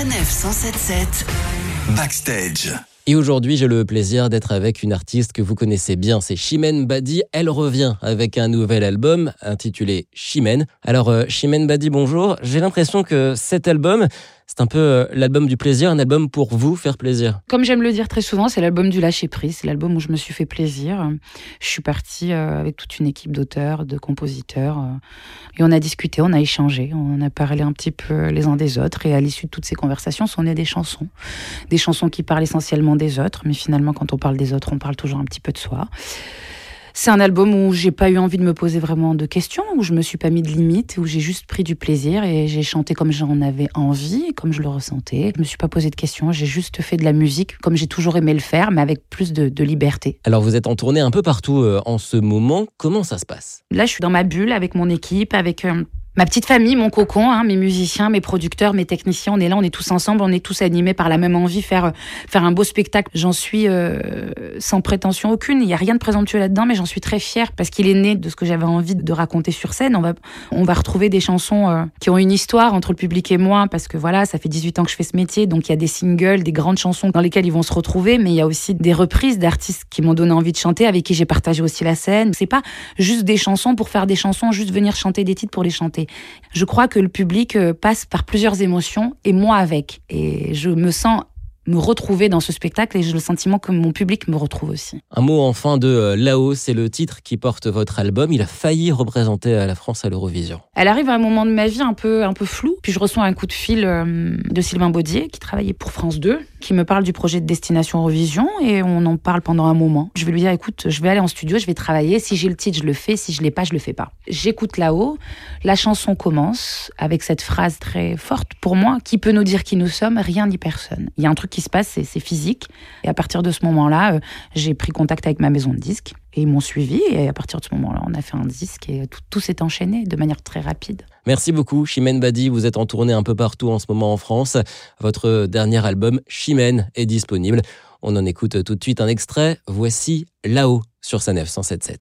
Sanef 177 Backstage. Et aujourd'hui, j'ai le plaisir d'être avec une artiste que vous connaissez bien, c'est Chimène Badi. Elle revient avec un nouvel album intitulé Chimène. Alors, euh, Chimène Badi, bonjour. J'ai l'impression que cet album, c'est un peu euh, l'album du plaisir, un album pour vous faire plaisir. Comme j'aime le dire très souvent, c'est l'album du lâcher prise. C'est l'album où je me suis fait plaisir. Je suis partie euh, avec toute une équipe d'auteurs, de compositeurs, et on a discuté, on a échangé, on a parlé un petit peu les uns des autres. Et à l'issue de toutes ces conversations, sont nées des chansons, des chansons qui parlent essentiellement des autres, mais finalement, quand on parle des autres, on parle toujours un petit peu de soi. C'est un album où j'ai pas eu envie de me poser vraiment de questions, où je me suis pas mis de limites, où j'ai juste pris du plaisir et j'ai chanté comme j'en avais envie, comme je le ressentais. Je me suis pas posé de questions, j'ai juste fait de la musique comme j'ai toujours aimé le faire, mais avec plus de, de, liberté. Alors vous êtes en tournée un peu partout euh, en ce moment. Comment ça se passe? Là, je suis dans ma bulle avec mon équipe, avec euh, ma petite famille, mon cocon, hein, mes musiciens, mes producteurs, mes techniciens, on est là, on est tous ensemble, on est tous animés par la même envie, faire faire un beau spectacle. J'en suis euh, sans prétention aucune, il y a rien de présomptueux là-dedans, mais j'en suis très fière parce qu'il est né de ce que j'avais envie de raconter sur scène. On va on va retrouver des chansons euh, qui ont une histoire entre le public et moi parce que voilà, ça fait 18 ans que je fais ce métier, donc il y a des singles, des grandes chansons dans lesquelles ils vont se retrouver, mais il y a aussi des reprises d'artistes qui m'ont donné envie de chanter, avec qui j'ai partagé aussi la scène. C'est pas juste des chansons pour faire des chansons, juste venir chanter des titres pour les chanter. Je crois que le public euh, passe par plusieurs émotions et moi avec. Et je me sens me retrouver dans ce spectacle et j'ai le sentiment que mon public me retrouve aussi. Un mot enfin de euh, Là-haut, c'est le titre qui porte votre album. Il a failli représenter euh, la France à l'Eurovision. Elle arrive à un moment de ma vie un peu, un peu flou. Puis je reçois un coup de fil euh, de Sylvain Baudier qui travaillait pour France 2, qui me parle du projet de Destination Eurovision et on en parle pendant un moment. Je vais lui dire écoute, je vais aller en studio, je vais travailler. Si j'ai le titre, je le fais. Si je l'ai pas, je le fais pas. J'écoute Là-haut. La chanson commence avec cette phrase très forte pour moi qui peut nous dire qui nous sommes? Rien ni personne. Il y a un qui se passe, c'est physique. Et à partir de ce moment-là, euh, j'ai pris contact avec ma maison de disques et ils m'ont suivi. Et à partir de ce moment-là, on a fait un disque et tout, tout s'est enchaîné de manière très rapide. Merci beaucoup, Chimène Badi. Vous êtes en tournée un peu partout en ce moment en France. Votre dernier album, Chimène, est disponible. On en écoute tout de suite un extrait. Voici Là-haut sur sa 977.